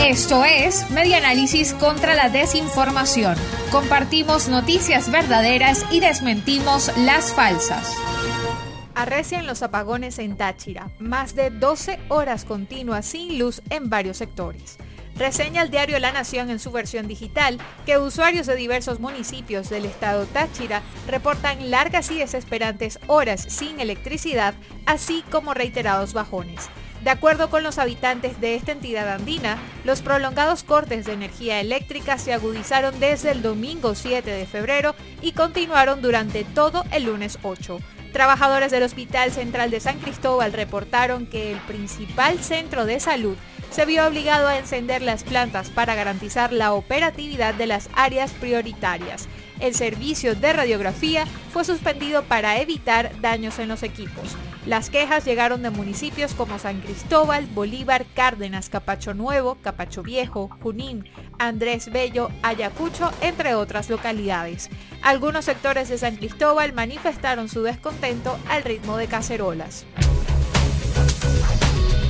Esto es Media Análisis contra la Desinformación. Compartimos noticias verdaderas y desmentimos las falsas. Arrecian los apagones en Táchira, más de 12 horas continuas sin luz en varios sectores. Reseña el diario La Nación en su versión digital que usuarios de diversos municipios del estado Táchira reportan largas y desesperantes horas sin electricidad, así como reiterados bajones. De acuerdo con los habitantes de esta entidad andina, los prolongados cortes de energía eléctrica se agudizaron desde el domingo 7 de febrero y continuaron durante todo el lunes 8. Trabajadores del Hospital Central de San Cristóbal reportaron que el principal centro de salud se vio obligado a encender las plantas para garantizar la operatividad de las áreas prioritarias. El servicio de radiografía fue suspendido para evitar daños en los equipos. Las quejas llegaron de municipios como San Cristóbal, Bolívar, Cárdenas, Capacho Nuevo, Capacho Viejo, Junín, Andrés Bello, Ayacucho, entre otras localidades. Algunos sectores de San Cristóbal manifestaron su descontento al ritmo de cacerolas.